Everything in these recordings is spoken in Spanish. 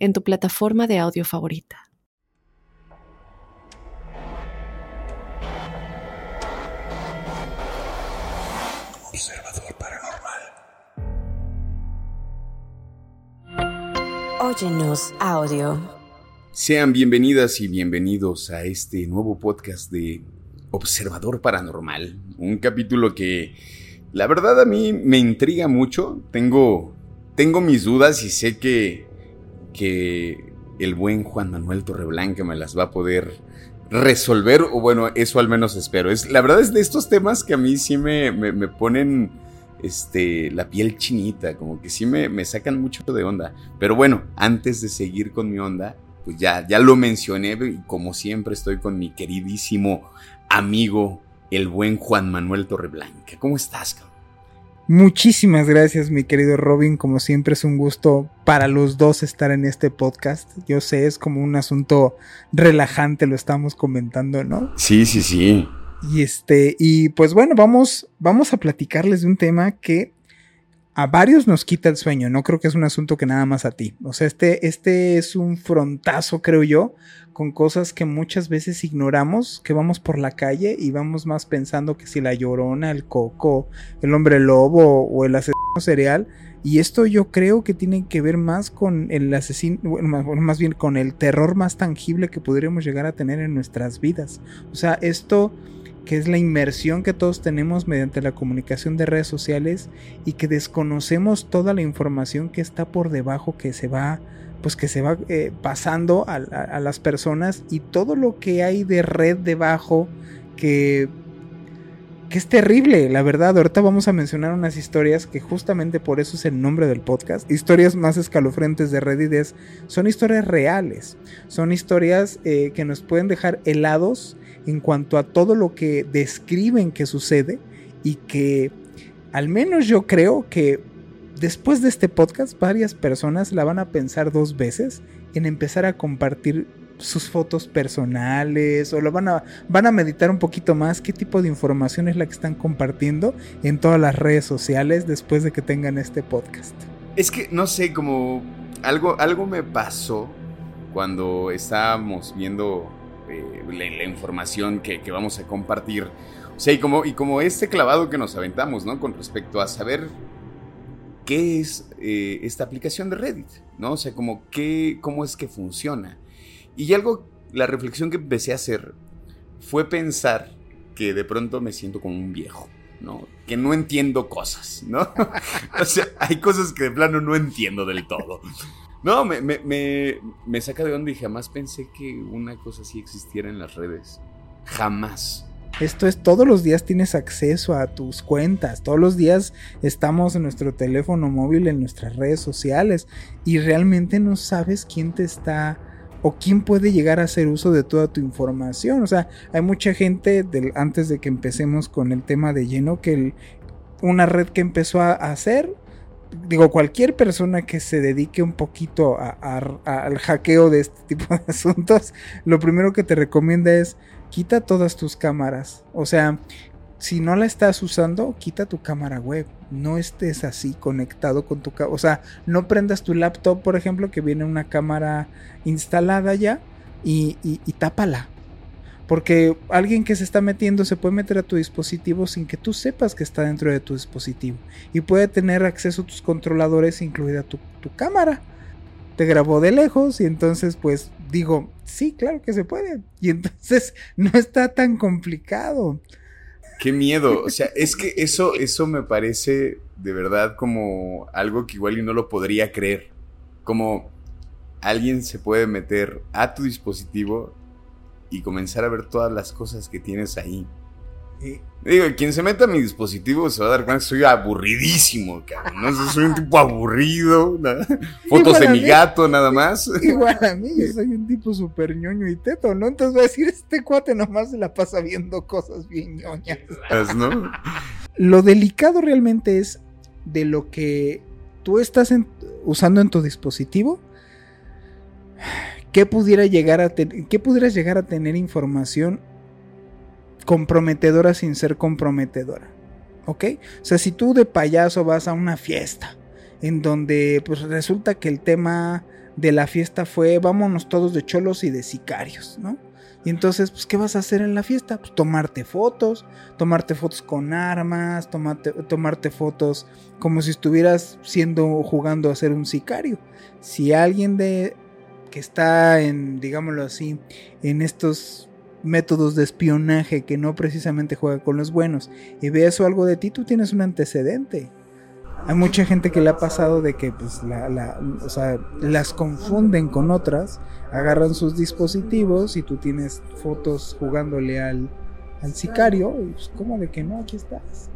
en tu plataforma de audio favorita. Observador paranormal. Óyenos audio. Sean bienvenidas y bienvenidos a este nuevo podcast de Observador Paranormal. Un capítulo que la verdad a mí me intriga mucho. Tengo, tengo mis dudas y sé que que el buen Juan Manuel Torreblanca me las va a poder resolver, o bueno, eso al menos espero. Es, la verdad es de estos temas que a mí sí me, me, ponen este, la piel chinita, como que sí me, me, sacan mucho de onda. Pero bueno, antes de seguir con mi onda, pues ya, ya lo mencioné y como siempre estoy con mi queridísimo amigo, el buen Juan Manuel Torreblanca. ¿Cómo estás, cabrón? Muchísimas gracias, mi querido Robin. Como siempre es un gusto para los dos estar en este podcast. Yo sé, es como un asunto relajante, lo estamos comentando, ¿no? Sí, sí, sí. Y este, y pues bueno, vamos, vamos a platicarles de un tema que a varios nos quita el sueño. No creo que es un asunto que nada más a ti. O sea, este, este es un frontazo, creo yo, con cosas que muchas veces ignoramos, que vamos por la calle y vamos más pensando que si la llorona, el coco, el hombre lobo o el asesino serial. Y esto yo creo que tiene que ver más con el asesino, bueno, más bien con el terror más tangible que podríamos llegar a tener en nuestras vidas. O sea, esto que es la inmersión que todos tenemos mediante la comunicación de redes sociales y que desconocemos toda la información que está por debajo que se va pues que se va eh, pasando a, a, las personas y todo lo que hay de red debajo que que es terrible, la verdad. Ahorita vamos a mencionar unas historias que justamente por eso es el nombre del podcast. Historias más escalofriantes de Reddit son historias reales, son historias eh, que nos pueden dejar helados en cuanto a todo lo que describen que sucede y que al menos yo creo que después de este podcast varias personas la van a pensar dos veces en empezar a compartir sus fotos personales o lo van a, van a meditar un poquito más qué tipo de información es la que están compartiendo en todas las redes sociales después de que tengan este podcast. Es que no sé, como algo, algo me pasó cuando estábamos viendo la, información que, vamos a compartir. O sea, y como, y como este clavado que nos aventamos, ¿no? Con respecto a saber qué es eh, esta aplicación de Reddit, ¿no? O sea, como qué, cómo es que funciona. Y algo, la reflexión que empecé a hacer fue pensar que de pronto me siento como un viejo, ¿no? Que no entiendo cosas, ¿no? o sea, hay cosas que de plano no entiendo del todo. No, me, me, me, me saca de onda y jamás pensé que una cosa así existiera en las redes. Jamás. Esto es todos los días tienes acceso a tus cuentas, todos los días estamos en nuestro teléfono móvil, en nuestras redes sociales y realmente no sabes quién te está o quién puede llegar a hacer uso de toda tu información. O sea, hay mucha gente, del, antes de que empecemos con el tema de lleno, que una red que empezó a, hacer, digo, cualquier persona que se dedique un poquito al hackeo de este tipo de asuntos, lo primero que te recomienda es quita todas tus cámaras. O sea, si no la estás usando, quita tu cámara web. No estés así conectado con tu cámara. O sea, no prendas tu laptop, por ejemplo, que viene una cámara instalada ya y, y, tápala. Porque alguien que se está metiendo se puede meter a tu dispositivo sin que tú sepas que está dentro de tu dispositivo. Y puede tener acceso a tus controladores, incluida tu, tu cámara. Te grabó de lejos y entonces pues digo, sí, claro que se puede. Y entonces no está tan complicado. Qué miedo. O sea, es que eso, eso me parece de verdad como algo que igual y no lo podría creer. Como alguien se puede meter a tu dispositivo y comenzar a ver todas las cosas que tienes ahí. Digo, quien se meta a mi dispositivo se va a dar cuenta que soy aburridísimo, cabrón. No soy un tipo aburrido. Fotos de mi gato, nada más. Igual a mí, yo soy un tipo súper ñoño y teto, ¿no? Entonces voy a decir, este cuate nomás se la pasa viendo cosas bien ñoñas. ¿No? Lo delicado realmente es de lo que tú estás usando en tu dispositivo. ¿Qué pudiera llegar a ¿Qué pudieras llegar a tener información comprometedora sin ser comprometedora. ¿Ok? O sea, si tú de payaso vas a una fiesta en donde pues resulta que el tema de la fiesta fue vámonos todos de cholos y de sicarios, ¿no? Y entonces, pues, ¿qué vas a hacer en la fiesta? Pues tomarte fotos, tomarte fotos con armas, tomarte, tomarte fotos como si estuvieras siendo, jugando a ser un sicario. Si alguien de que está en, digámoslo así, en estos métodos de espionaje que no precisamente juega con los buenos y ve eso algo de ti, tú tienes un antecedente. Hay mucha gente que le ha pasado de que pues, las confunden con otras, agarran sus dispositivos y tú tienes fotos jugándole al, al sicario y pues como de que no, aquí estás.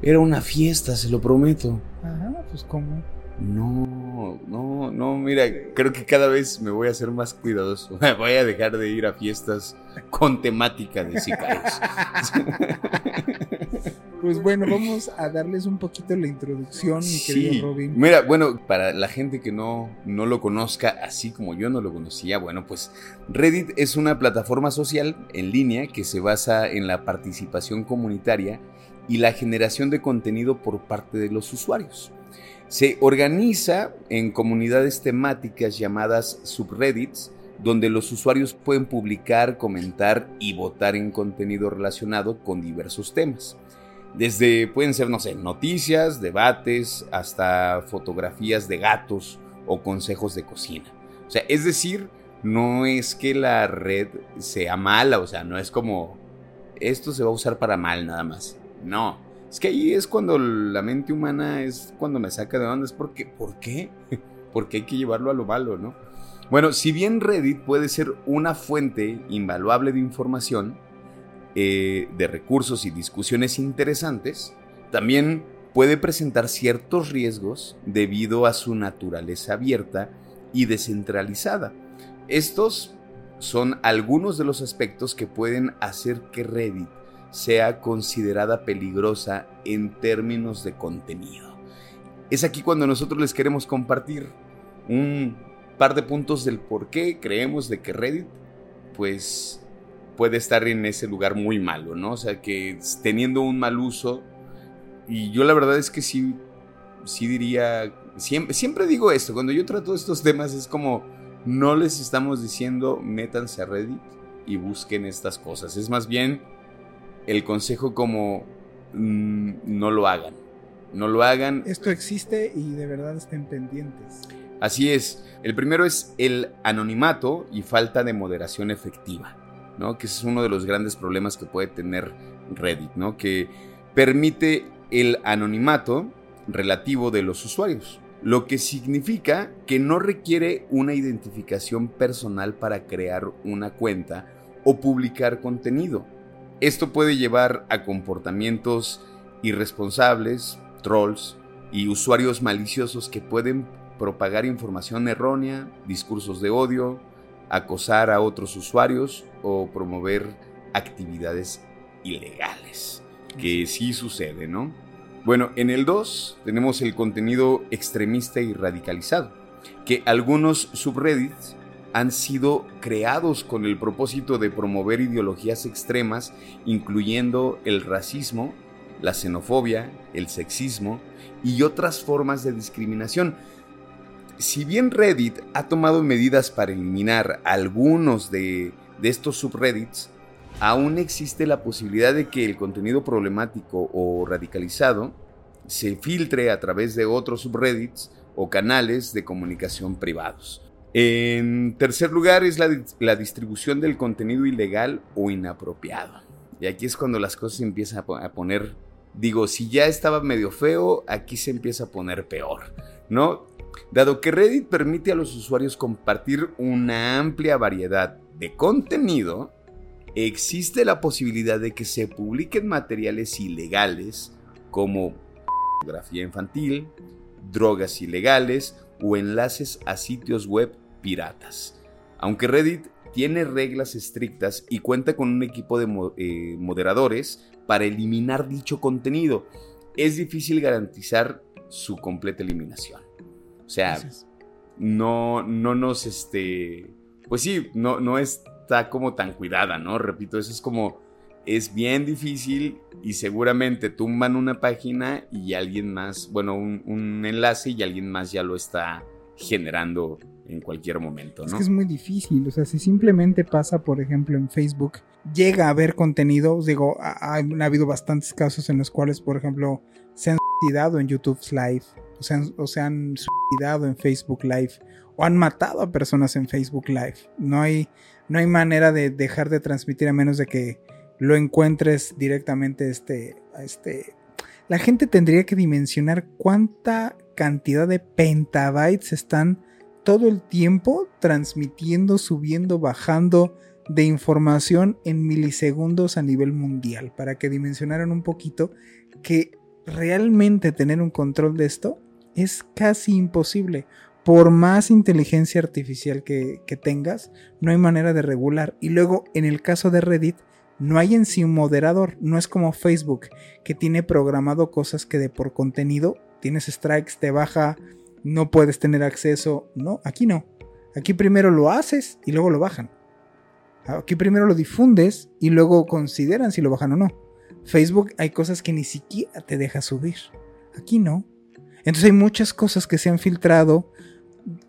Era una fiesta, se lo prometo. Ajá, pues como. No, no, no, mira, creo que cada vez me voy a hacer más cuidadoso. Voy a dejar de ir a fiestas con temática de sicarios. Pues bueno, vamos a darles un poquito la introducción, mi querido Robin. Mira, bueno, para la gente que no, no lo conozca, así como yo no lo conocía, bueno, pues Reddit es una plataforma social en línea que se basa en la participación comunitaria y la generación de contenido por parte de los usuarios. Se organiza en comunidades temáticas llamadas subreddits, donde los usuarios pueden publicar, comentar y votar en contenido relacionado con diversos temas. Desde pueden ser, no sé, noticias, debates, hasta fotografías de gatos o consejos de cocina. O sea, es decir, no es que la red sea mala, o sea, no es como esto se va a usar para mal nada más. No, es que ahí es cuando la mente humana es cuando me saca de onda. Es porque, ¿por qué? Porque hay que llevarlo a lo malo, ¿no? Bueno, si bien Reddit puede ser una fuente invaluable de información, eh, de recursos y discusiones interesantes, también puede presentar ciertos riesgos debido a su naturaleza abierta y descentralizada. Estos son algunos de los aspectos que pueden hacer que Reddit sea considerada peligrosa en términos de contenido. Es aquí cuando nosotros les queremos compartir un par de puntos del por qué creemos de que Reddit pues puede estar en ese lugar muy malo, ¿no? O sea, que teniendo un mal uso y yo la verdad es que sí sí diría siempre siempre digo esto, cuando yo trato estos temas es como no les estamos diciendo métanse a Reddit y busquen estas cosas, es más bien el consejo como mm, no lo hagan. No lo hagan. Esto existe y de verdad estén pendientes. Así es. El primero es el anonimato y falta de moderación efectiva, ¿no? Que es uno de los grandes problemas que puede tener Reddit, ¿no? Que permite el anonimato relativo de los usuarios, lo que significa que no requiere una identificación personal para crear una cuenta o publicar contenido. Esto puede llevar a comportamientos irresponsables, trolls y usuarios maliciosos que pueden propagar información errónea, discursos de odio, acosar a otros usuarios o promover actividades ilegales, que sí sucede, ¿no? Bueno, en el 2 tenemos el contenido extremista y radicalizado, que algunos subreddits han sido creados con el propósito de promover ideologías extremas, incluyendo el racismo, la xenofobia, el sexismo y otras formas de discriminación. Si bien Reddit ha tomado medidas para eliminar algunos de, estos subreddits, aún existe la posibilidad de que el contenido problemático o radicalizado se filtre a través de otros subreddits o canales de comunicación privados. En tercer lugar es la, distribución del contenido ilegal o inapropiado. Y aquí es cuando las cosas empiezan a poner, digo, si ya estaba medio feo, aquí se empieza a poner peor, ¿no? Dado que Reddit permite a los usuarios compartir una amplia variedad de contenido, existe la posibilidad de que se publiquen materiales ilegales como pornografía infantil, drogas ilegales o enlaces a sitios web piratas. Aunque Reddit tiene reglas estrictas y cuenta con un equipo de eh, moderadores para eliminar dicho contenido, es difícil garantizar su completa eliminación. O sea, no, no nos, este, pues sí, no, no está como tan cuidada, ¿no? Repito, eso es como, es bien difícil y seguramente tumban una página y alguien más, bueno, un, un enlace y alguien más ya lo está generando en cualquier momento, ¿no? Es que es muy difícil, o sea, si simplemente pasa, por ejemplo, en Facebook, llega a haber contenido, digo, ha, ha habido bastantes casos en los cuales, por ejemplo, se han suicidado en YouTube Live, o se han, o se han suicidado en Facebook Live, o han matado a personas en Facebook Live. No hay, no hay manera de dejar de transmitir a menos de que lo encuentres directamente este, este... La gente tendría que dimensionar cuánta cantidad de pentabytes están todo el tiempo transmitiendo, subiendo, bajando de información en milisegundos a nivel mundial, para que dimensionaran un poquito que realmente tener un control de esto es casi imposible. Por más inteligencia artificial que, que, tengas, no hay manera de regular. Y luego, en el caso de Reddit, no hay en sí un moderador. No es como Facebook, que tiene programado cosas que de por contenido tienes strikes, te baja no puedes tener acceso. No, aquí no. Aquí primero lo haces y luego lo bajan. Aquí primero lo difundes y luego consideran si lo bajan o no. Facebook hay cosas que ni siquiera te deja subir. Aquí no. Entonces hay muchas cosas que se han filtrado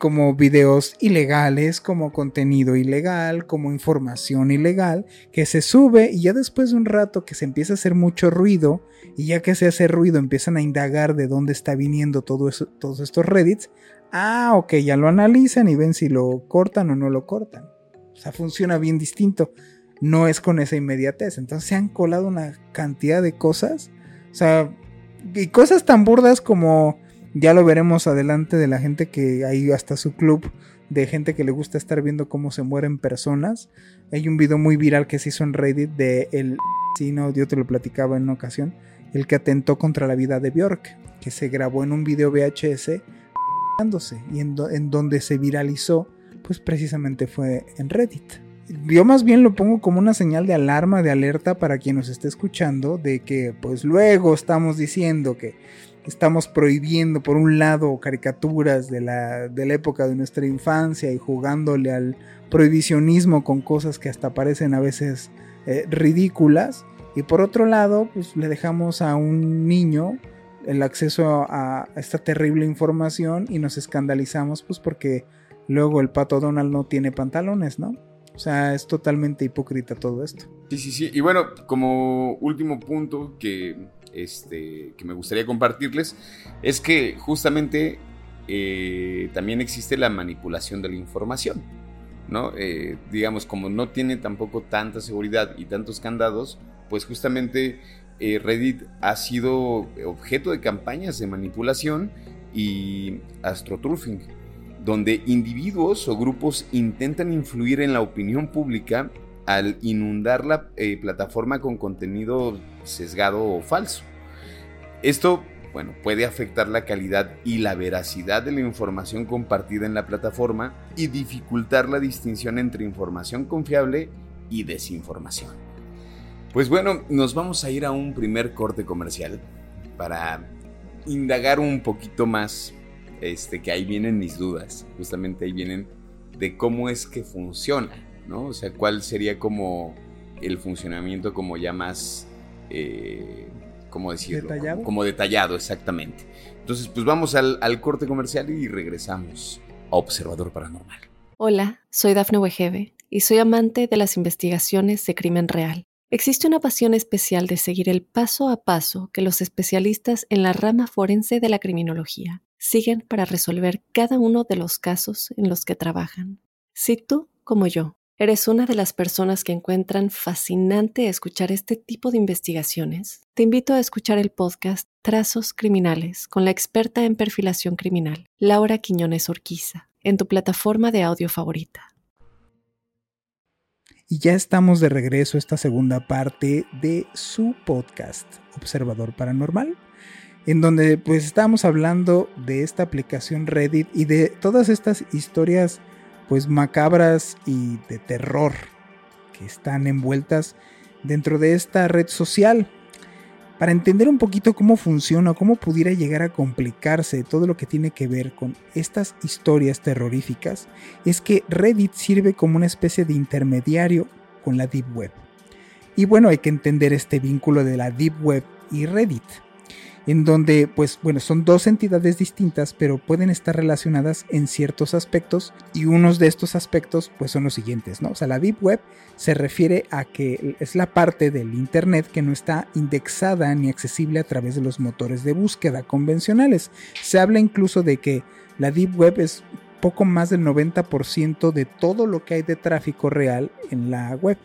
como videos ilegales, como contenido ilegal, como información ilegal, que se sube y ya después de un rato que se empieza a hacer mucho ruido, y ya que se hace ruido empiezan a indagar de dónde está viniendo todo todos estos reddits, ah, ok, ya lo analizan y ven si lo cortan o no lo cortan. O sea, funciona bien distinto. No es con esa inmediatez. Entonces se han colado una cantidad de cosas. O sea, y cosas tan burdas como ya lo veremos adelante de la gente que hay hasta su club de gente que le gusta estar viendo cómo se mueren personas. Hay un video muy viral que se hizo en Reddit de el no, yo te lo platicaba en una ocasión, el que atentó contra la vida de Bjork, que se grabó en un video VHS y en, en donde se viralizó, pues precisamente fue en Reddit. Yo más bien lo pongo como una señal de alarma, de alerta para quien nos esté escuchando, de que pues luego estamos diciendo que estamos prohibiendo por un lado caricaturas de la, de la época de nuestra infancia y jugándole al prohibicionismo con cosas que hasta parecen a veces eh, ridículas. Y por otro lado, pues le dejamos a un niño el acceso a esta terrible información y nos escandalizamos pues porque luego el pato Donald no tiene pantalones, ¿no? O sea, es totalmente hipócrita todo esto. Sí, sí, sí. Y bueno, como último punto que este, que me gustaría compartirles es que justamente eh, también existe la manipulación de la información. ¿no? Eh, digamos, como no tiene tampoco tanta seguridad y tantos candados, pues justamente eh, Reddit ha sido objeto de campañas de manipulación y astroturfing, donde individuos o grupos intentan influir en la opinión pública al inundar la plataforma con contenido sesgado o falso. Esto, bueno, puede afectar la calidad y la veracidad de la información compartida en la plataforma y dificultar la distinción entre información confiable y desinformación. Pues bueno, nos vamos a ir a un primer corte comercial para indagar un poquito más, este, que ahí vienen mis dudas, justamente ahí vienen de cómo es que funciona, ¿no? O sea, cuál sería como el funcionamiento como ya más eh, ¿cómo decirlo? ¿Detallado? Como, detallado, exactamente. Entonces, pues vamos al, al, corte comercial y regresamos a Observador Paranormal. Hola, soy Dafne Wegebe y soy amante de las investigaciones de crimen real. Existe una pasión especial de seguir el paso a paso que los especialistas en la rama forense de la criminología siguen para resolver cada uno de los casos en los que trabajan. Si tú, como yo, ¿Eres una de las personas que encuentran fascinante escuchar este tipo de investigaciones? Te invito a escuchar el podcast Trazos Criminales con la experta en perfilación criminal, Laura Quiñones Orquiza, en tu plataforma de audio favorita. y ya estamos de regreso a esta segunda parte de su podcast Observador Paranormal, en donde pues estamos hablando de esta aplicación Reddit y de todas estas historias pues macabras y de terror que están envueltas dentro de esta red social. Para entender un poquito cómo funciona, cómo pudiera llegar a complicarse todo lo que tiene que ver con estas historias terroríficas, es que Reddit sirve como una especie de intermediario con la Deep Web. Y bueno, hay que entender este vínculo de la Deep Web y Reddit en donde pues bueno, son dos entidades distintas, pero pueden estar relacionadas en ciertos aspectos y unos de estos aspectos pues son los siguientes, ¿no? O sea, la Deep Web se refiere a que es la parte del Internet que no está indexada ni accesible a través de los motores de búsqueda convencionales. Se habla incluso de que la Deep Web es poco más del 90% de todo lo que hay de tráfico real en la web.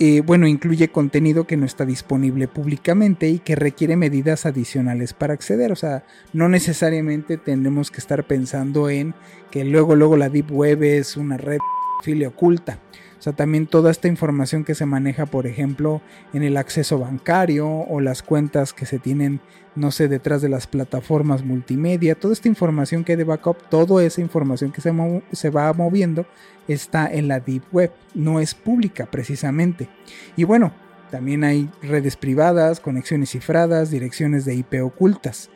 Eh, bueno, incluye contenido que no está disponible públicamente y que requiere medidas adicionales para acceder. O sea, no necesariamente tenemos que estar pensando en que luego, luego la Deep Web es una red filia oculta. Sea, también toda esta información que se maneja, por ejemplo, en el acceso bancario o las cuentas que se tienen, no sé, detrás de las plataformas multimedia, toda esta información que hay de backup, toda esa información que se, se va moviendo está en la Deep Web, no es pública precisamente. Y bueno, también hay redes privadas, conexiones cifradas, direcciones de IP ocultas.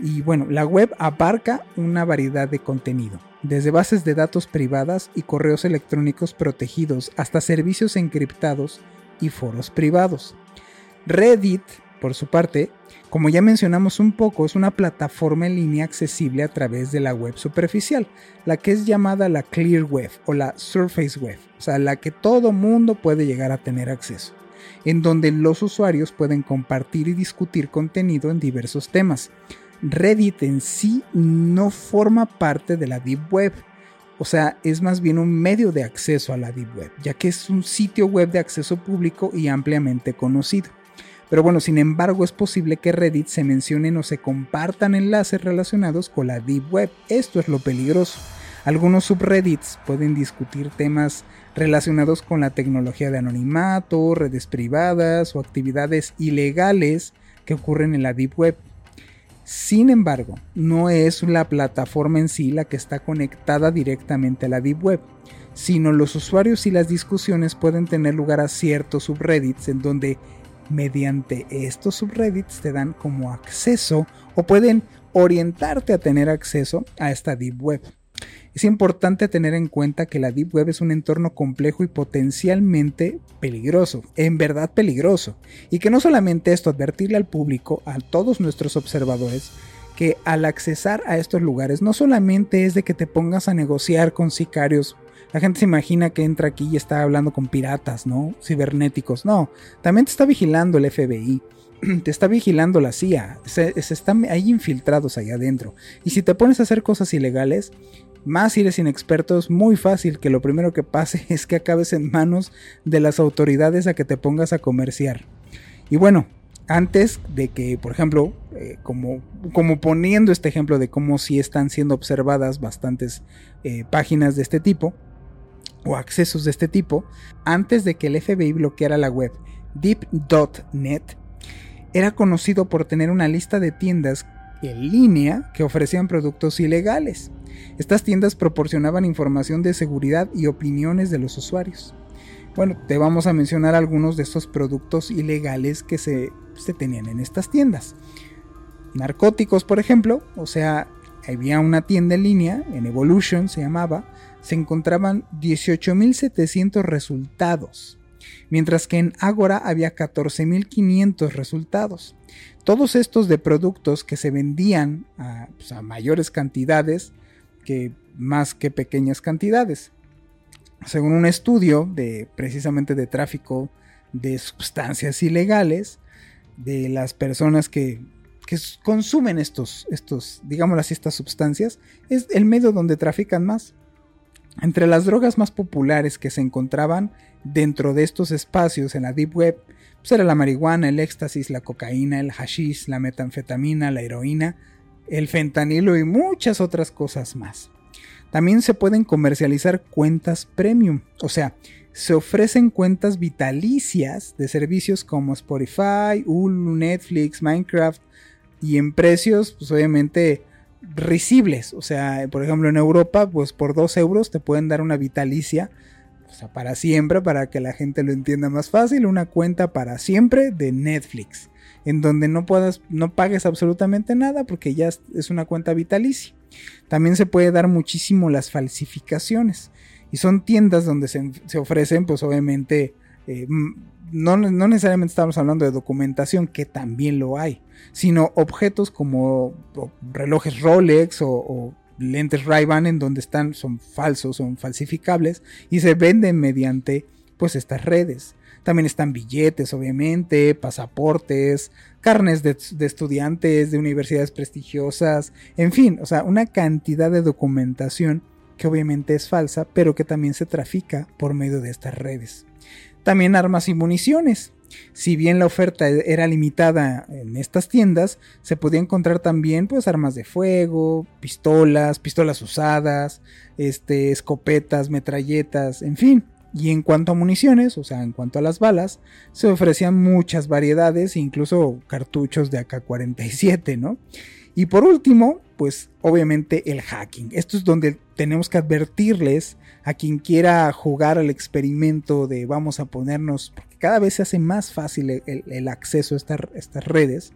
Y bueno, la web abarca una variedad de contenido, desde bases de datos privadas y correos electrónicos protegidos hasta servicios encriptados y foros privados. Reddit, por su parte, como ya mencionamos un poco, es una plataforma en línea accesible a través de la web superficial, la que es llamada la Clear Web o la Surface Web, o sea, la que todo mundo puede llegar a tener acceso, en donde los usuarios pueden compartir y discutir contenido en diversos temas. Reddit en sí no forma parte de la Deep Web, o sea, es más bien un medio de acceso a la Deep Web, ya que es un sitio web de acceso público y ampliamente conocido. Pero bueno, sin embargo es posible que Reddit se mencionen o se compartan enlaces relacionados con la Deep Web. Esto es lo peligroso. Algunos subreddits pueden discutir temas relacionados con la tecnología de anonimato, redes privadas o actividades ilegales que ocurren en la Deep Web. Sin embargo, no es la plataforma en sí la que está conectada directamente a la Deep Web, sino los usuarios y las discusiones pueden tener lugar a ciertos subreddits en donde mediante estos subreddits te dan como acceso o pueden orientarte a tener acceso a esta Deep Web. Es importante tener en cuenta que la Deep Web es un entorno complejo y potencialmente peligroso, en verdad peligroso, y que no solamente esto, advertirle al público, a todos nuestros observadores, que al accesar a estos lugares no solamente es de que te pongas a negociar con sicarios la gente se imagina que entra aquí y está hablando con piratas, ¿no? Cibernéticos. No, también te está vigilando el FBI. Te está vigilando la CIA. Se, están ahí infiltrados ahí adentro. Y si te pones a hacer cosas ilegales, más si eres inexperto, es muy fácil que lo primero que pase es que acabes en manos de las autoridades a que te pongas a comerciar. Y bueno, antes de que, por ejemplo, eh, como, como, poniendo este ejemplo de cómo sí están siendo observadas bastantes eh, páginas de este tipo, o accesos de este tipo, antes de que el FBI bloqueara la web deep.net, era conocido por tener una lista de tiendas en línea que ofrecían productos ilegales. Estas tiendas proporcionaban información de seguridad y opiniones de los usuarios. Bueno, te vamos a mencionar algunos de estos productos ilegales que se, se tenían en estas tiendas. Narcóticos, por ejemplo, o sea, había una tienda en línea, en Evolution se llamaba, se encontraban 18.700 resultados, mientras que en Agora había 14.500 resultados. Todos estos de productos que se vendían pues, a, mayores cantidades que más que pequeñas cantidades. Según un estudio de precisamente de tráfico de sustancias ilegales, de las personas que, que consumen estos, estos, así, estas sustancias, es el medio donde trafican más. Entre las drogas más populares que se encontraban dentro de estos espacios en la Deep Web, pues era la marihuana, el éxtasis, la cocaína, el hashish, la metanfetamina, la heroína, el fentanilo y muchas otras cosas más. También se pueden comercializar cuentas premium, o sea, se ofrecen cuentas vitalicias de servicios como Spotify, Hulu, Netflix, Minecraft y en precios, pues obviamente risibles. O sea, por ejemplo, en Europa, pues por 2 euros te pueden dar una vitalicia, o sea, para siempre, para que la gente lo entienda más fácil, una cuenta para siempre de Netflix, en donde no puedas, no pagues absolutamente nada porque ya es una cuenta vitalicia. También se puede dar muchísimo las falsificaciones. Y son tiendas donde se, ofrecen, pues obviamente, eh, no, necesariamente estamos hablando de documentación, que también lo hay, sino objetos como relojes Rolex o, lentes Ray-Ban en donde están, son falsos, son falsificables y se venden mediante pues estas redes. También están billetes, obviamente, pasaportes, carnes de, de, estudiantes de universidades prestigiosas, en fin, o sea, una cantidad de documentación que obviamente es falsa, pero que también se trafica por medio de estas redes. También armas y municiones. Si bien la oferta era limitada en estas tiendas, se podía encontrar también pues armas de fuego, pistolas, pistolas usadas, este, escopetas, metralletas, en fin. Y en cuanto a municiones, o sea, en cuanto a las balas, se ofrecían muchas variedades, incluso cartuchos de AK-47, ¿no? Y por último, pues obviamente el hacking. Esto es donde tenemos que advertirles a quien quiera jugar al experimento de vamos a ponernos, porque cada vez se hace más fácil el, acceso a estas redes,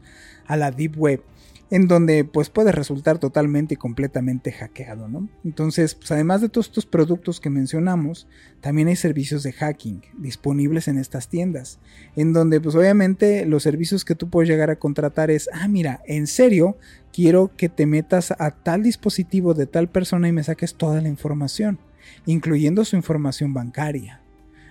a la deep web en donde pues puede resultar totalmente y completamente hackeado, ¿no? Entonces, pues además de todos estos productos que mencionamos, también hay servicios de hacking disponibles en estas tiendas, en donde pues obviamente los servicios que tú puedes llegar a contratar es, ah, mira, en serio, quiero que te metas a tal dispositivo de tal persona y me saques toda la información, incluyendo su información bancaria.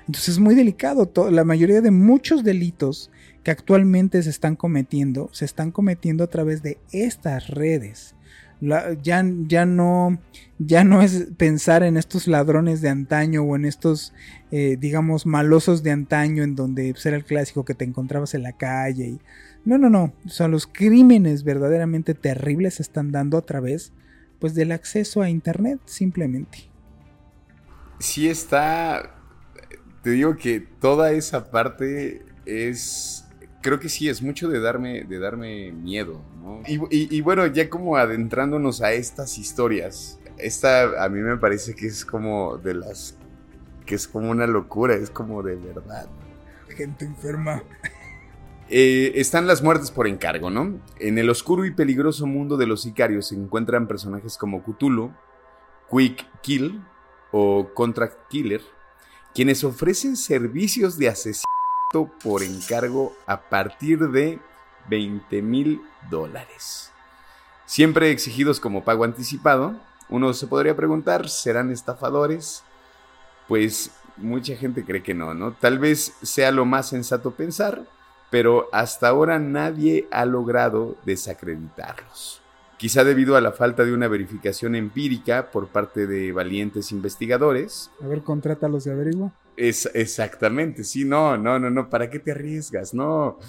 Entonces es muy delicado. La mayoría de muchos delitos que actualmente se están cometiendo, se están cometiendo a través de estas redes. ya, ya, no, ya no es pensar en estos ladrones de antaño o en estos, eh, digamos, malosos de antaño en donde pues, era el clásico que te encontrabas en la calle. Y, no, no, no. O sea, los crímenes verdaderamente terribles se están dando a través pues, del acceso a Internet, simplemente. Sí está... Te digo que toda esa parte es creo que sí, es mucho de darme, de darme miedo, ¿no? Y, bueno, ya como adentrándonos a estas historias, esta a mí me parece que es como de las, que es como una locura, es como de verdad. Gente enferma. Eh, están las muertes por encargo, ¿no? En el oscuro y peligroso mundo de los sicarios se encuentran personajes como Cthulhu, Quick Kill o Contract Killer, quienes ofrecen servicios de asesinato por encargo a partir de 20 mil dólares. Siempre exigidos como pago anticipado, uno se podría preguntar, ¿serán estafadores? Pues mucha gente cree que no, ¿no? Tal vez sea lo más sensato pensar, pero hasta ahora nadie ha logrado desacreditarlos. Quizá debido a la falta de una verificación empírica por parte de valientes investigadores. A ver, contrátalos y averigua. Es, exactamente, sí, no, no, no, no, ¿para qué te arriesgas? No.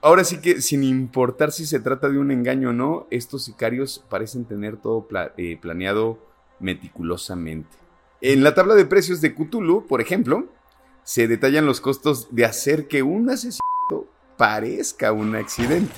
Ahora sí que sin importar si se trata de un engaño o no, estos sicarios parecen tener todo eh, planeado meticulosamente. En la tabla de precios de Cthulhu, por ejemplo, se detallan los costos de hacer que un asesinato parezca un accidente.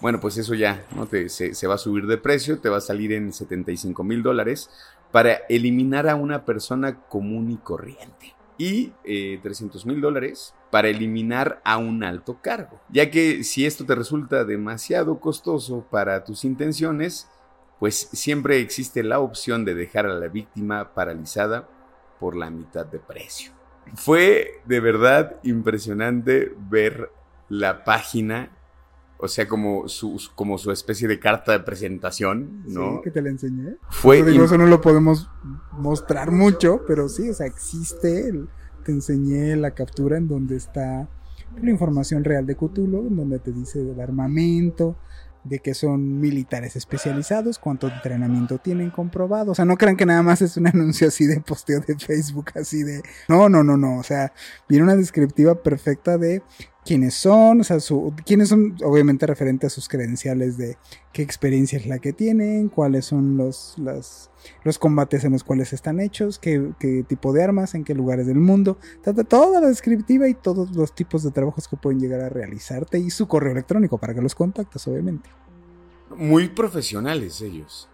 Bueno, pues eso ya, ¿no? Te, se, va a subir de precio, te va a salir en 75 mil dólares para eliminar a una persona común y corriente y 300 eh, mil dólares para eliminar a un alto cargo. Ya que si esto te resulta demasiado costoso para tus intenciones, pues siempre existe la opción de dejar a la víctima paralizada por la mitad de precio. Fue de verdad impresionante ver la página o sea, como su, como su especie de carta de presentación, ¿no? Sí, que te la enseñé. Fue digo, eso no lo podemos mostrar mucho, pero sí, o sea, existe. te enseñé la captura en donde está la información real de Cthulhu, en donde te dice del armamento, de que son militares especializados, cuánto entrenamiento tienen comprobado. O sea, no crean que nada más es un anuncio así de posteo de Facebook, así de... No, no, no, no. O sea, viene una descriptiva perfecta de quiénes son, o sea, su, quiénes son, obviamente referente a sus credenciales de qué experiencia es la que tienen, cuáles son los, los combates en los cuales están hechos, qué, qué, tipo de armas, en qué lugares del mundo, toda la descriptiva y todos los tipos de trabajos que pueden llegar a realizarte y su correo electrónico para que los contactes, obviamente. Muy profesionales ellos.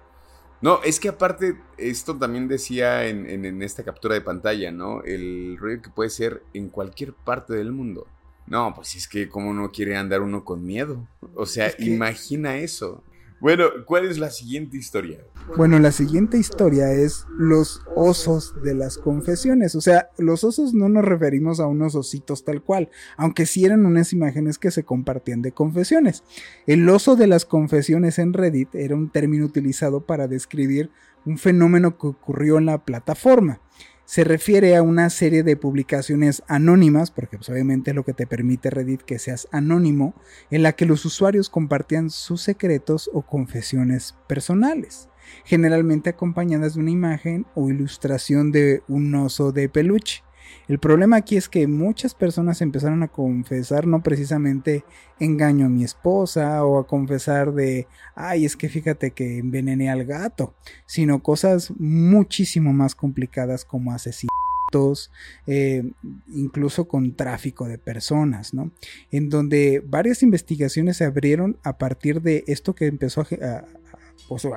No, es que aparte, esto también decía en, en, esta captura de pantalla, ¿no? El rollo que puede ser en cualquier parte del mundo. No, pues es que como no quiere andar uno con miedo. O sea, imagina eso. Bueno, ¿cuál es la siguiente historia? Bueno, la siguiente historia es los osos de las confesiones. O sea, los osos no nos referimos a unos ositos tal cual, aunque sí eran unas imágenes que se compartían de confesiones. El oso de las confesiones en Reddit era un término utilizado para describir un fenómeno que ocurrió en la plataforma se refiere a una serie de publicaciones anónimas, porque pues, obviamente es lo que te permite Reddit que seas anónimo, en la que los usuarios compartían sus secretos o confesiones personales, generalmente acompañadas de una imagen o ilustración de un oso de peluche. El problema aquí es que muchas personas empezaron a confesar no precisamente engaño a mi esposa o a confesar de, ay, es que fíjate que envenené al gato, sino cosas muchísimo más complicadas como asesinatos, eh, incluso con tráfico de personas, ¿no? En donde varias investigaciones se abrieron a partir de esto que empezó a,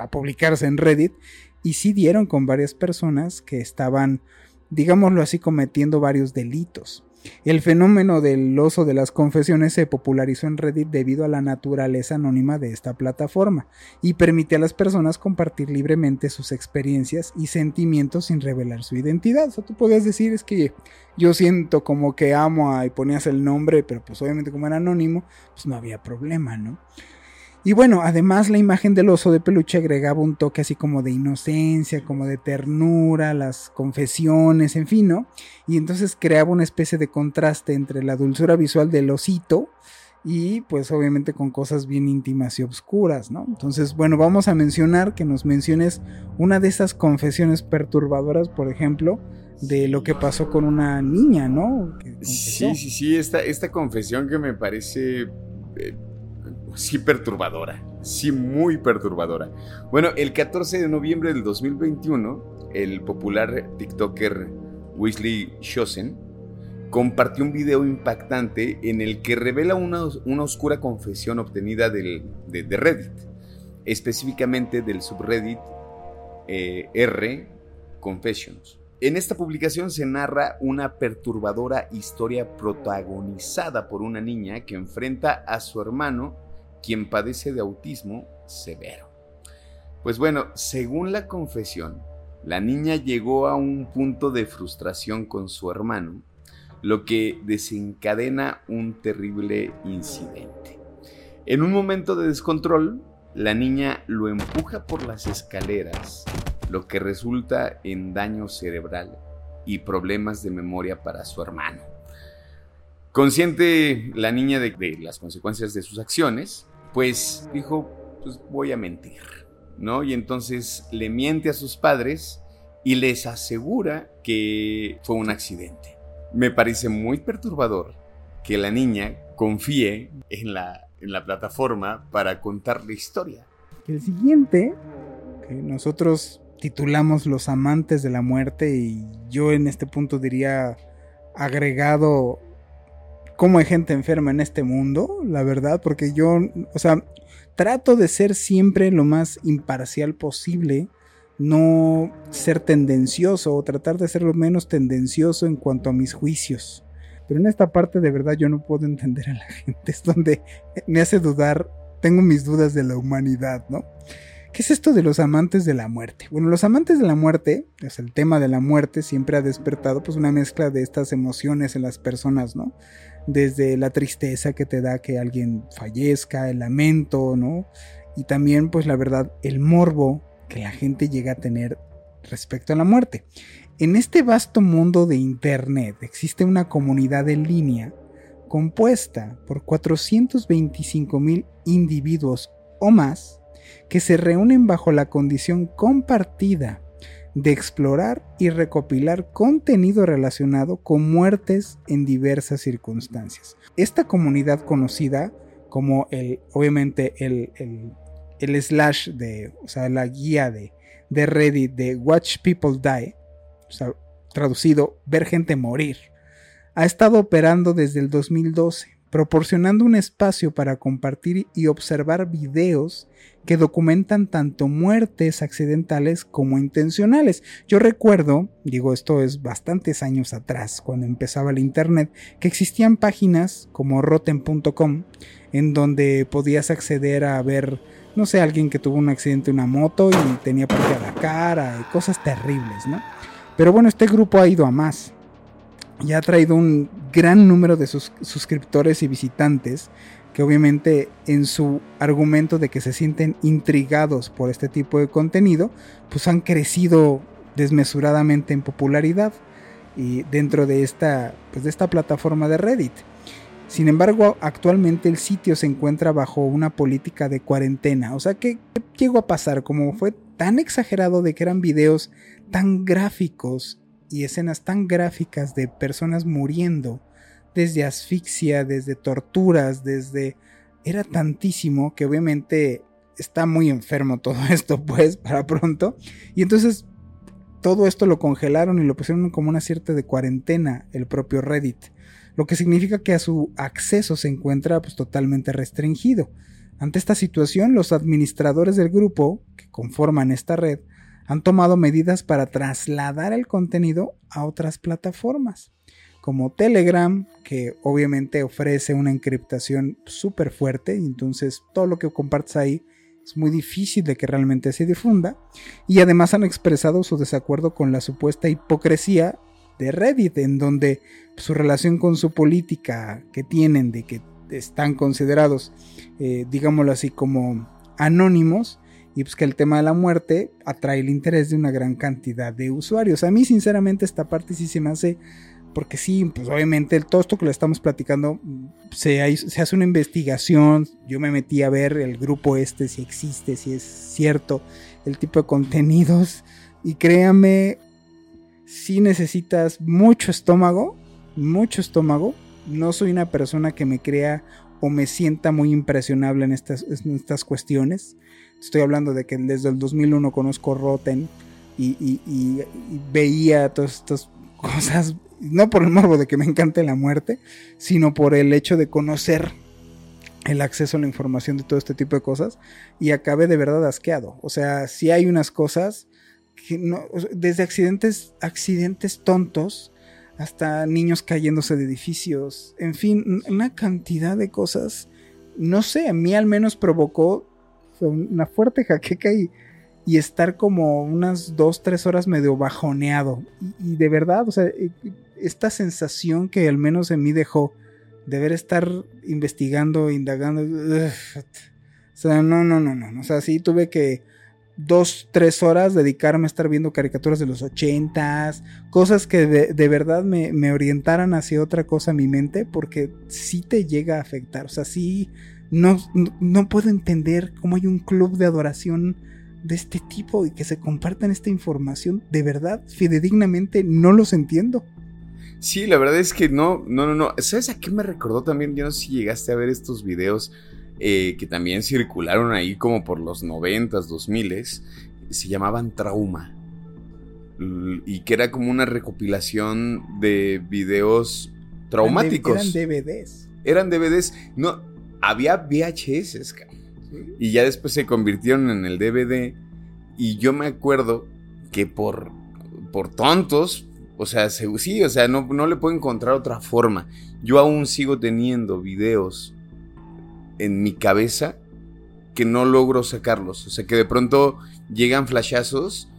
a publicarse en Reddit y sí dieron con varias personas que estaban digámoslo así, cometiendo varios delitos. El fenómeno del oso de las confesiones se popularizó en Reddit debido a la naturaleza anónima de esta plataforma y permite a las personas compartir libremente sus experiencias y sentimientos sin revelar su identidad. O sea, tú podías decir es que yo siento como que amo a y ponías el nombre, pero pues obviamente como era anónimo, pues no había problema, ¿no? Y bueno, además la imagen del oso de peluche agregaba un toque así como de inocencia, como de ternura, las confesiones, en fin, ¿no? Y entonces creaba una especie de contraste entre la dulzura visual del osito y pues obviamente con cosas bien íntimas y obscuras, ¿no? Entonces, bueno, vamos a mencionar que nos menciones una de esas confesiones perturbadoras, por ejemplo, de lo que pasó con una niña, ¿no? Sí, sí, sí, esta, esta confesión que me parece... Eh, sí perturbadora, sí muy perturbadora. Bueno, el 14 de noviembre del 2021, el popular TikToker Weasley Shosen compartió un video impactante en el que revela una, oscura confesión obtenida de, Reddit, específicamente del subreddit eh, R Confessions. En esta publicación se narra una perturbadora historia protagonizada por una niña que enfrenta a su hermano quien padece de autismo severo. Pues bueno, según la confesión, la niña llegó a un punto de frustración con su hermano, lo que desencadena un terrible incidente. En un momento de descontrol, la niña lo empuja por las escaleras, lo que resulta en daño cerebral y problemas de memoria para su hermano. Consciente la niña de, las consecuencias de sus acciones, pues dijo, pues voy a mentir, ¿no? Y entonces le miente a sus padres y les asegura que fue un accidente. Me parece muy perturbador que la niña confíe en la, en la plataforma para contar la historia. El siguiente, que nosotros titulamos Los amantes de la muerte y yo en este punto diría agregado cómo hay gente enferma en este mundo, la verdad, porque yo, o sea, trato de ser siempre lo más imparcial posible, no ser tendencioso o tratar de ser lo menos tendencioso en cuanto a mis juicios. Pero en esta parte de verdad yo no puedo entender a la gente, es donde me hace dudar, tengo mis dudas de la humanidad, ¿no? ¿Qué es esto de los amantes de la muerte? Bueno, los amantes de la muerte, pues el tema de la muerte siempre ha despertado pues una mezcla de estas emociones en las personas, ¿no? Desde la tristeza que te da que alguien fallezca, el lamento, ¿no? Y también, pues la verdad, el morbo que la gente llega a tener respecto a la muerte. En este vasto mundo de Internet existe una comunidad en línea compuesta por 425 mil individuos o más que se reúnen bajo la condición compartida de explorar y recopilar contenido relacionado con muertes en diversas circunstancias. Esta comunidad conocida como el, obviamente, el, el, slash de, o sea, la guía de, de Reddit de Watch People Die, o sea, traducido, ver gente morir, ha estado operando desde el 2012 proporcionando un espacio para compartir y observar videos que documentan tanto muertes accidentales como intencionales. Yo recuerdo, digo esto es bastantes años atrás, cuando empezaba el Internet, que existían páginas como rotten.com en donde podías acceder a ver, no sé, alguien que tuvo un accidente en una moto y tenía parte a la cara y cosas terribles, ¿no? Pero bueno, este grupo ha ido a más y ha traído un gran número de sus suscriptores y visitantes que obviamente en su argumento de que se sienten intrigados por este tipo de contenido, pues han crecido desmesuradamente en popularidad y dentro de esta, pues de esta plataforma de Reddit. Sin embargo, actualmente el sitio se encuentra bajo una política de cuarentena. O sea, ¿qué, llegó a pasar? Como fue tan exagerado de que eran videos tan gráficos y escenas tan gráficas de personas muriendo, desde asfixia, desde torturas, desde... Era tantísimo que obviamente está muy enfermo todo esto, pues, para pronto. Y entonces todo esto lo congelaron y lo pusieron como una cierta de cuarentena el propio Reddit. Lo que significa que a su acceso se encuentra pues, totalmente restringido. Ante esta situación, los administradores del grupo que conforman esta red han tomado medidas para trasladar el contenido a otras plataformas, como Telegram, que obviamente ofrece una encriptación súper fuerte, entonces todo lo que compartes ahí es muy difícil de que realmente se difunda, y además han expresado su desacuerdo con la supuesta hipocresía de Reddit, en donde su relación con su política que tienen de que están considerados, eh, digámoslo así, como anónimos, y pues que el tema de la muerte atrae el interés de una gran cantidad de usuarios. A mí sinceramente esta parte sí se me hace, porque sí, pues obviamente todo esto que le estamos platicando, se, hace una investigación, yo me metí a ver el grupo este, si existe, si es cierto, el tipo de contenidos, y créame, si necesitas mucho estómago, mucho estómago, no soy una persona que me crea o me sienta muy impresionable en estas, estas cuestiones. Estoy hablando de que desde el 2001 conozco Rotten y, veía todas estas cosas, no por el morbo de que me encante la muerte, sino por el hecho de conocer el acceso a la información de todo este tipo de cosas y acabé de verdad asqueado. O sea, si hay unas cosas que no, desde accidentes, accidentes tontos hasta niños cayéndose de edificios, en fin, una cantidad de cosas, no sé, a mí al menos provocó una fuerte jaqueca y, y estar como unas dos, tres horas medio bajoneado. Y, de verdad, o sea, eh, esta sensación que al menos en mí dejó de ver estar investigando, indagando. o sea, no, no, no, no. O sea, sí tuve que dos, tres horas dedicarme a estar viendo caricaturas de los ochentas, cosas que de, verdad me, me, orientaran hacia otra cosa en mi mente, porque sí te llega a afectar. O sea, sí no, no, puedo entender cómo hay un club de adoración de este tipo y que se compartan esta información. De verdad, fidedignamente, no los entiendo. Sí, la verdad es que no, no, no, no. ¿Sabes a qué me recordó también? Yo no sé si llegaste a ver estos videos eh, que también circularon ahí como por los noventas, dos miles. Se llamaban Trauma. Y que era como una recopilación de videos traumáticos. Eran DVDs. Eran DVDs. No, había VHS, y ya después se convirtieron en el DVD. Y yo me acuerdo que por, por tontos, o sea, sí, o sea, no, no le puedo encontrar otra forma. Yo aún sigo teniendo videos en mi cabeza que no logro sacarlos. O sea, que de pronto llegan flashazos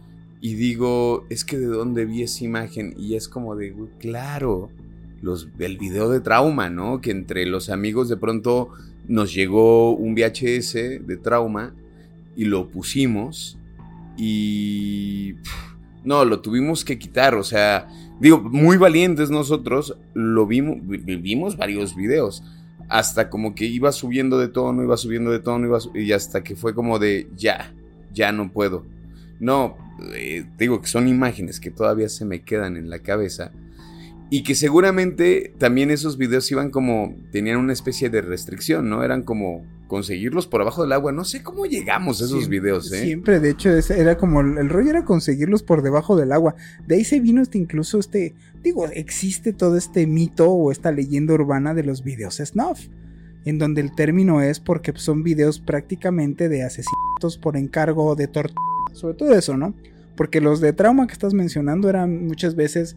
y digo, es que de dónde vi esa imagen. Y es como de, claro, los, el video de trauma, ¿no? Que entre los amigos de pronto nos llegó un VHS de trauma y lo pusimos y no, lo tuvimos que quitar, o sea, digo, muy valientes nosotros, lo vimos, vimos varios videos, hasta como que iba subiendo de tono, iba subiendo de tono, iba, y hasta que fue como de, ya, ya no puedo. No, eh, digo que son imágenes que todavía se me quedan en la cabeza. Y que seguramente también esos videos iban como, tenían una especie de restricción, ¿no? Eran como conseguirlos por abajo del agua. No sé cómo llegamos a esos videos, ¿eh? Siempre, de hecho, era como, el rollo era conseguirlos por debajo del agua. De ahí se vino este, incluso este, digo, existe todo este mito o esta leyenda urbana de los videos snuff. En donde el término es porque son videos prácticamente de asesinatos por encargo de tortura. Sobre todo eso, ¿no? Porque los de trauma que estás mencionando eran muchas veces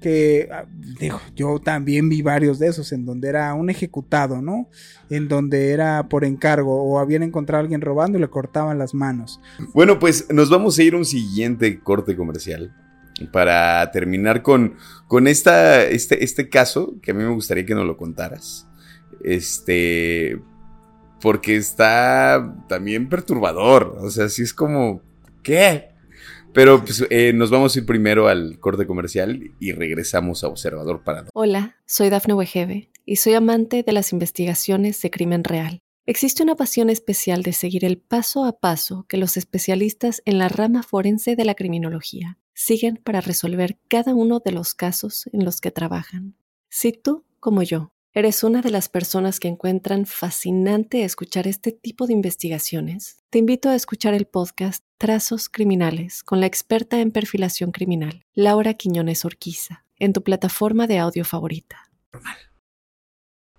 que ah, digo, yo también vi varios de esos en donde era un ejecutado, ¿no? En donde era por encargo o habían encontrado a alguien robando y le cortaban las manos. Bueno, pues nos vamos a ir a un siguiente corte comercial para terminar con, con esta, este, este caso que a mí me gustaría que nos lo contaras. Este, porque está también perturbador, o sea, si es como, ¿qué? Pero pues, eh, nos vamos a ir primero al corte comercial y regresamos a Observador Paranormal. Hola, soy Dafne Wegebe y soy amante de las investigaciones de crimen real. Existe una pasión especial de seguir el paso a paso que los especialistas en la rama forense de la criminología siguen para resolver cada uno de los casos en los que trabajan. Si tú, como yo, ¿Eres una de las personas que encuentran fascinante escuchar este tipo de investigaciones? Te invito a escuchar el podcast Trazos Criminales con la experta en perfilación criminal, Laura Quiñones Orquiza, en tu plataforma de audio favorita.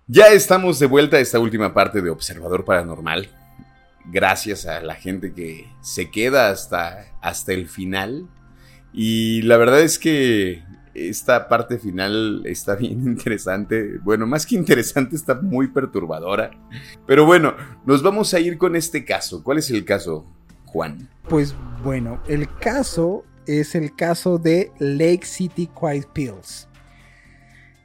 Ya estamos de vuelta a esta última parte de Observador Paranormal. Gracias a la gente que se queda hasta, hasta el final. Y la verdad es que esta parte final está bien interesante. Bueno, más que interesante, está muy perturbadora. Pero bueno, nos vamos a ir con este caso. ¿Cuál es el caso, Juan? Pues bueno, el caso es el caso de Lake City Quiet Pills.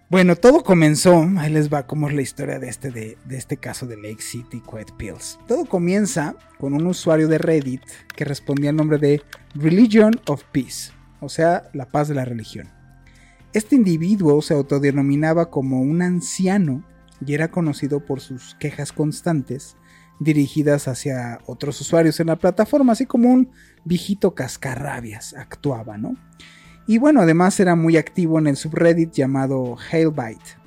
Bueno, todo comenzó, ahí les va como es la historia de este, de, de este caso de Lake City Quiet Pills. Todo comienza con un usuario de Reddit que respondía al nombre de Religion of Peace, o sea, la paz de la religión. Este individuo se autodenominaba como un anciano y era conocido por sus quejas constantes dirigidas hacia otros usuarios en la plataforma, así como un viejito cascarrabias actuaba, ¿no? Y bueno, además era muy activo en el subreddit llamado Hailbite,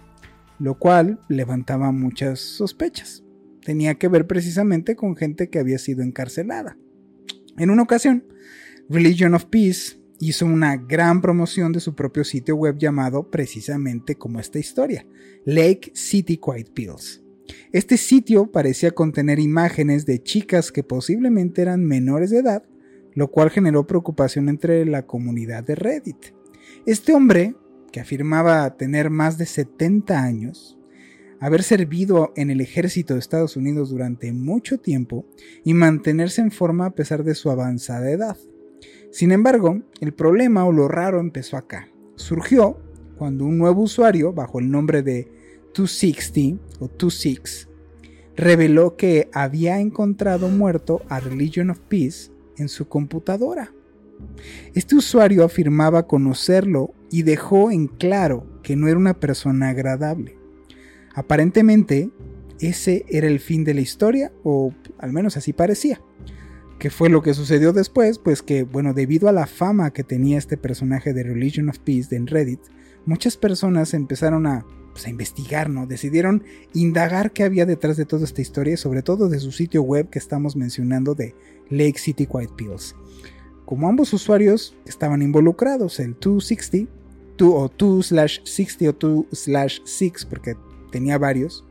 lo cual levantaba muchas sospechas. Tenía que ver precisamente con gente que había sido encarcelada. En una ocasión, Religion of Peace hizo una gran promoción de su propio sitio web llamado precisamente como esta historia, Lake City Quiet Pills. Este sitio parecía contener imágenes de chicas que posiblemente eran menores de edad, lo cual generó preocupación entre la comunidad de Reddit. Este hombre, que afirmaba tener más de 70 años, haber servido en el ejército de Estados Unidos durante mucho tiempo y mantenerse en forma a pesar de su avanzada edad. Sin embargo, el problema o lo raro empezó acá. Surgió cuando un nuevo usuario, bajo el nombre de 260 o 26, reveló que había encontrado muerto a Religion of Peace en su computadora. Este usuario afirmaba conocerlo y dejó en claro que no era una persona agradable. Aparentemente, ese era el fin de la historia, o al menos así parecía. ¿Qué fue lo que sucedió después? Pues que, bueno, debido a la fama que tenía este personaje de Religion of Peace en Reddit, muchas personas empezaron a, pues, investigar, ¿no? Decidieron indagar qué había detrás de toda esta historia, sobre todo de su sitio web que estamos mencionando de Lake City Quiet Pills. Como ambos usuarios estaban involucrados, el 260, 2 o 2 slash 60 o 2 slash 6, porque tenía varios,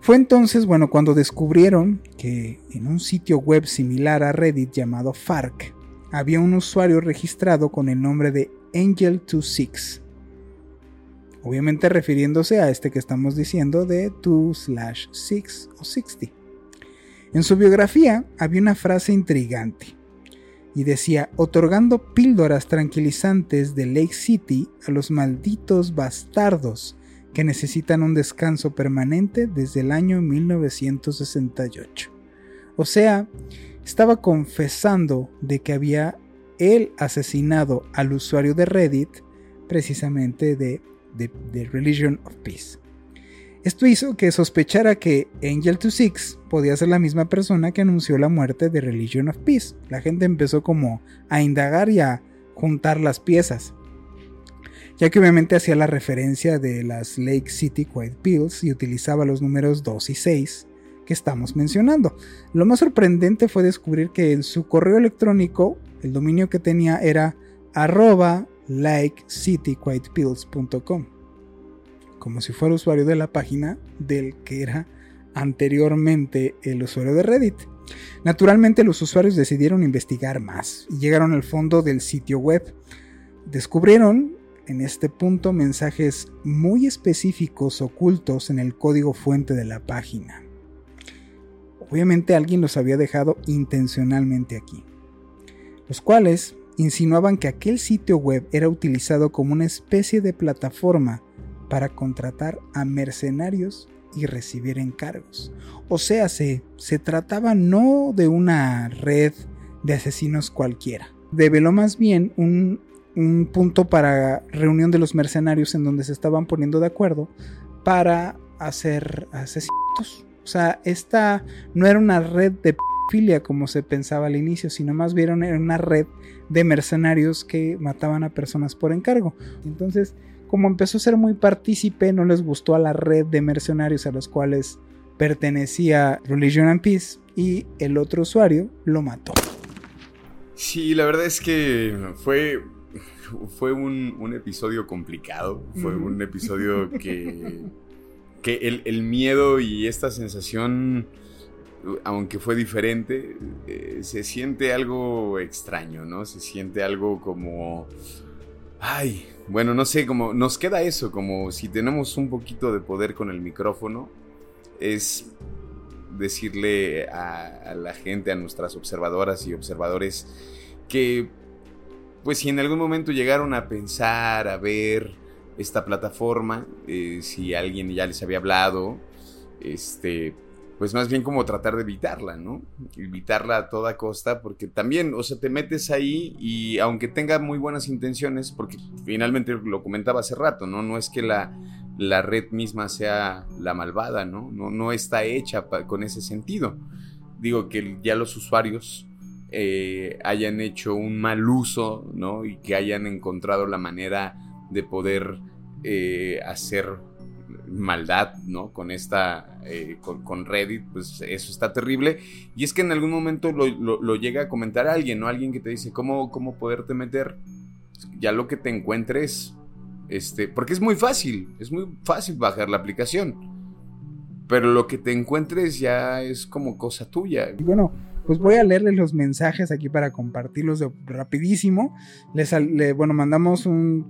fue entonces, bueno, cuando descubrieron que en un sitio web similar a Reddit llamado Fark había un usuario registrado con el nombre de Angel26. Obviamente refiriéndose a este que estamos diciendo de 2 6 o 60. En su biografía había una frase intrigante y decía, otorgando píldoras tranquilizantes de Lake City a los malditos bastardos que necesitan un descanso permanente desde el año 1968. O sea, estaba confesando de que había él asesinado al usuario de Reddit precisamente de, de, Religion of Peace. Esto hizo que sospechara que Angel 26 podía ser la misma persona que anunció la muerte de Religion of Peace. La gente empezó como a indagar y a juntar las piezas, ya que obviamente hacía la referencia de las Lake City White Pills y utilizaba los números 2 y 6 que estamos mencionando. Lo más sorprendente fue descubrir que en su correo electrónico el dominio que tenía era arroba como si fuera usuario de la página del que era anteriormente el usuario de Reddit. Naturalmente los usuarios decidieron investigar más y llegaron al fondo del sitio web. Descubrieron en este punto mensajes muy específicos ocultos en el código fuente de la página. Obviamente alguien los había dejado intencionalmente aquí, los cuales insinuaban que aquel sitio web era utilizado como una especie de plataforma para contratar a mercenarios y recibir encargos. O sea, se, se trataba no de una red de asesinos cualquiera. Develó más bien un, un punto para reunión de los mercenarios en donde se estaban poniendo de acuerdo para hacer asesinatos. O sea, esta no era una red de filia como se pensaba al inicio, sino más bien era una red de mercenarios que mataban a personas por encargo. Entonces, como empezó a ser muy partícipe, no les gustó a la red de mercenarios a los cuales pertenecía Religion and Peace y el otro usuario lo mató. Sí, la verdad es que fue, fue un, episodio complicado, fue un episodio que, que el, miedo y esta sensación, aunque fue diferente, eh, se siente algo extraño, ¿no? Se siente algo como Ay, bueno, no sé, como nos queda eso, como si tenemos un poquito de poder con el micrófono, es decirle a, la gente, a nuestras observadoras y observadores, que pues si en algún momento llegaron a pensar, a ver esta plataforma, eh, si alguien ya les había hablado, este, pues más bien como tratar de evitarla, ¿no? Evitarla a toda costa, porque también, o sea, te metes ahí y aunque tenga muy buenas intenciones, porque finalmente lo comentaba hace rato, ¿no? No es que la, la red misma sea la malvada, ¿no? No, no está hecha con ese sentido. Digo que ya los usuarios eh, hayan hecho un mal uso, ¿no? Y que hayan encontrado la manera de poder eh, hacer maldad, ¿no? Con esta, eh, con, Reddit, pues eso está terrible. Y es que en algún momento lo, llega a comentar alguien, ¿no? Alguien que te dice, ¿cómo, cómo poderte meter? Ya lo que te encuentres, este, porque es muy fácil, es muy fácil bajar la aplicación. Pero lo que te encuentres ya es como cosa tuya. Bueno, pues voy a leerles los mensajes aquí para compartirlos rapidísimo. Les, bueno, mandamos un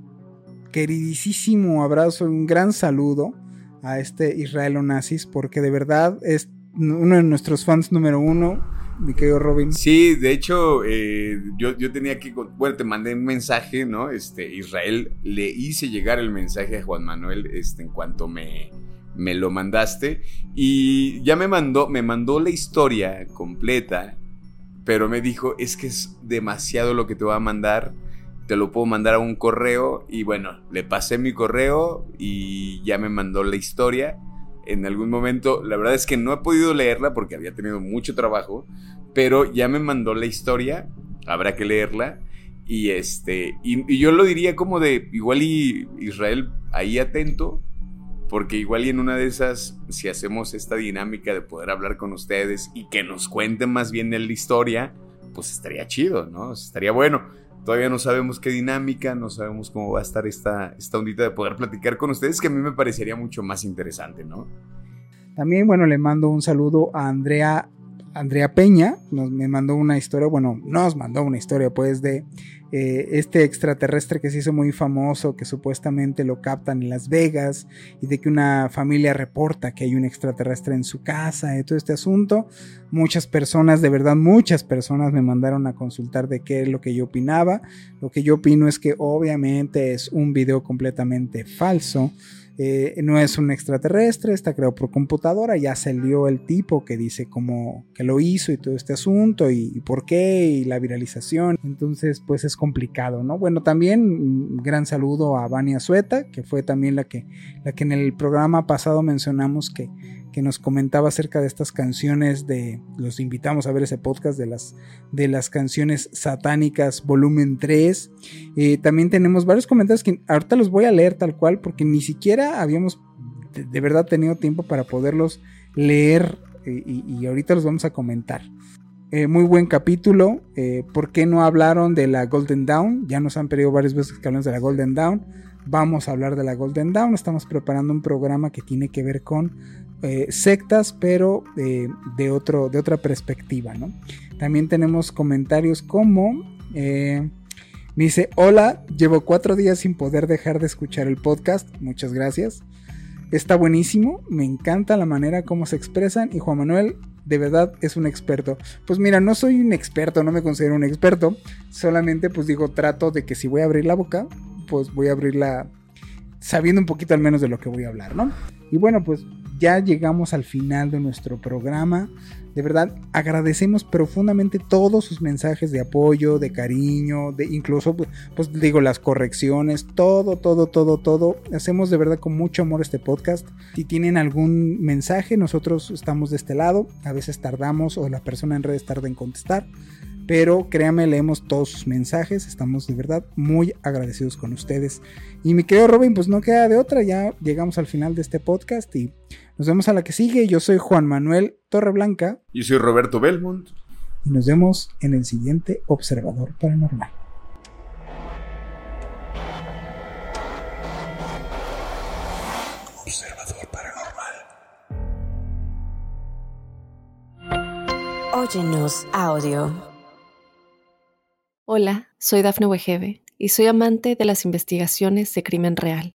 queridísimo abrazo y un gran saludo a este Israel Onassis porque de verdad es uno de nuestros fans número uno, mi querido Robin. Sí, de hecho, eh, yo, yo, tenía que, bueno, te mandé un mensaje, ¿no? Este, Israel, le hice llegar el mensaje a Juan Manuel este, en cuanto me, me lo mandaste y ya me mandó, me mandó la historia completa, pero me dijo, es que es demasiado lo que te voy a mandar te lo puedo mandar a un correo y bueno, le pasé mi correo y ya me mandó la historia. En algún momento, la verdad es que no he podido leerla porque había tenido mucho trabajo, pero ya me mandó la historia, habrá que leerla. Y este, y, yo lo diría como de igual y Israel ahí atento, porque igual y en una de esas, si hacemos esta dinámica de poder hablar con ustedes y que nos cuenten más bien la historia, pues estaría chido, ¿no? Estaría bueno. Todavía no sabemos qué dinámica, no sabemos cómo va a estar esta, esta ondita de poder platicar con ustedes, que a mí me parecería mucho más interesante, ¿no? También, bueno, le mando un saludo a Andrea Andrea Peña nos, me mandó una historia, bueno, nos mandó una historia pues de eh, este extraterrestre que se hizo muy famoso, que supuestamente lo captan en Las Vegas y de que una familia reporta que hay un extraterrestre en su casa y todo este asunto. Muchas personas, de verdad muchas personas me mandaron a consultar de qué es lo que yo opinaba. Lo que yo opino es que obviamente es un video completamente falso. Eh, no es un extraterrestre, está creado por computadora, ya salió el tipo que dice cómo que lo hizo y todo este asunto y, por qué y la viralización. Entonces, pues es complicado, ¿no? Bueno, también un gran saludo a Vania Sueta, que fue también la que, la que en el programa pasado mencionamos que, que nos comentaba acerca de estas canciones de, los invitamos a ver ese podcast de las, de las canciones satánicas volumen 3. Eh, también tenemos varios comentarios que ahorita los voy a leer tal cual porque ni siquiera habíamos de, verdad tenido tiempo para poderlos leer eh, y, ahorita los vamos a comentar. Eh, muy buen capítulo. ¿Por qué no hablaron de la Golden Dawn? Ya nos han pedido varias veces que hablemos de la Golden Dawn. Vamos a hablar de la Golden Dawn. Estamos preparando un programa que tiene que ver con sectas, pero de, otro, de otra perspectiva. ¿no? También tenemos comentarios como... me dice, hola, llevo cuatro días sin poder dejar de escuchar el podcast. Muchas gracias. Está buenísimo, me encanta la manera como se expresan y Juan Manuel de verdad es un experto. Pues mira, no soy un experto, no me considero un experto, solamente pues digo, trato de que si voy a abrir la boca, pues voy a abrirla sabiendo un poquito al menos de lo que voy a hablar, ¿no? Y bueno, pues ya llegamos al final de nuestro programa. De verdad, agradecemos profundamente todos sus mensajes de apoyo, de cariño, de incluso, pues, pues digo, las correcciones, todo, todo, todo, todo. Hacemos de verdad con mucho amor este podcast. Si tienen algún mensaje, nosotros estamos de este lado. A veces tardamos o la persona en redes tarda en contestar. Pero créanme, leemos todos sus mensajes. Estamos de verdad muy agradecidos con ustedes. Y mi querido Robin, pues no queda de otra. Ya llegamos al final de este podcast y nos vemos a la que sigue. Yo soy Juan Manuel Torreblanca. Y soy Roberto Belmont. Y nos vemos en el siguiente Observador Paranormal. Observador Paranormal. Óyenos audio. Hola, soy Dafne Wegebe y soy amante de las investigaciones de crimen real.